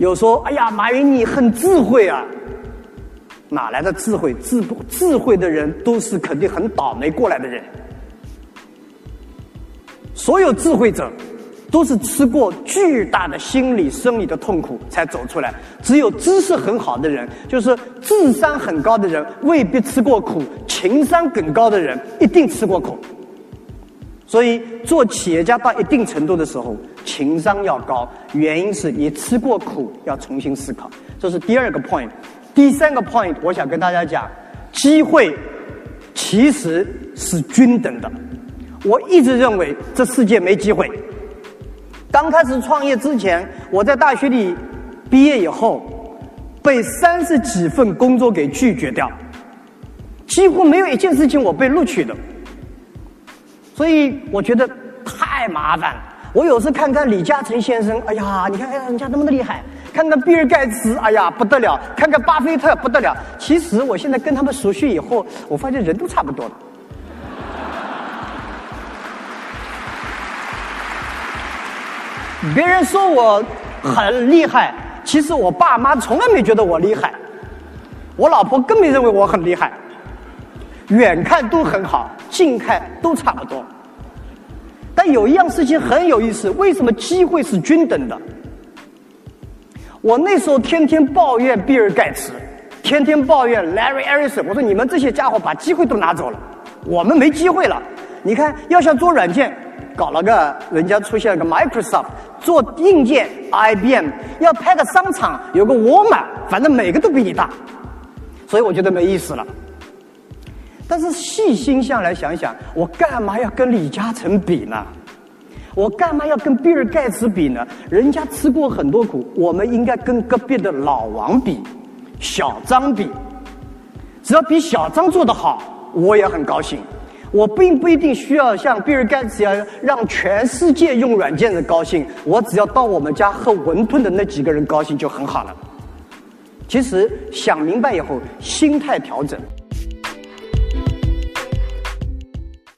有说：“哎呀，马云你很智慧啊。”哪来的智慧？智智慧的人都是肯定很倒霉过来的人。所有智慧者都是吃过巨大的心理生理的痛苦才走出来。只有知识很好的人，就是智商很高的人，未必吃过苦；情商更高的人，一定吃过苦。所以，做企业家到一定程度的时候，情商要高，原因是你吃过苦，要重新思考。这是第二个 point。第三个 point，我想跟大家讲，机会其实是均等的。我一直认为这世界没机会。刚开始创业之前，我在大学里毕业以后，被三十几份工作给拒绝掉，几乎没有一件事情我被录取的。所以我觉得太麻烦了。我有时看看李嘉诚先生，哎呀，你看，哎呀，人家那么的厉害。看看比尔盖茨，哎呀不得了！看看巴菲特，不得了。其实我现在跟他们熟悉以后，我发现人都差不多了。别人说我很厉害，其实我爸妈从来没觉得我厉害，我老婆更没认为我很厉害。远看都很好，近看都差不多。但有一样事情很有意思，为什么机会是均等的？我那时候天天抱怨比尔盖茨，天天抱怨 Larry Ellison。我说你们这些家伙把机会都拿走了，我们没机会了。你看，要想做软件，搞了个人家出现了个 Microsoft；做硬件，IBM；要拍个商场，有个沃尔玛，反正每个都比你大。所以我觉得没意思了。但是细心下来想想，我干嘛要跟李嘉诚比呢？我干嘛要跟比尔盖茨比呢？人家吃过很多苦，我们应该跟隔壁的老王比，小张比。只要比小张做得好，我也很高兴。我并不一定需要像比尔盖茨一样让全世界用软件的高兴，我只要到我们家喝馄饨的那几个人高兴就很好了。其实想明白以后，心态调整。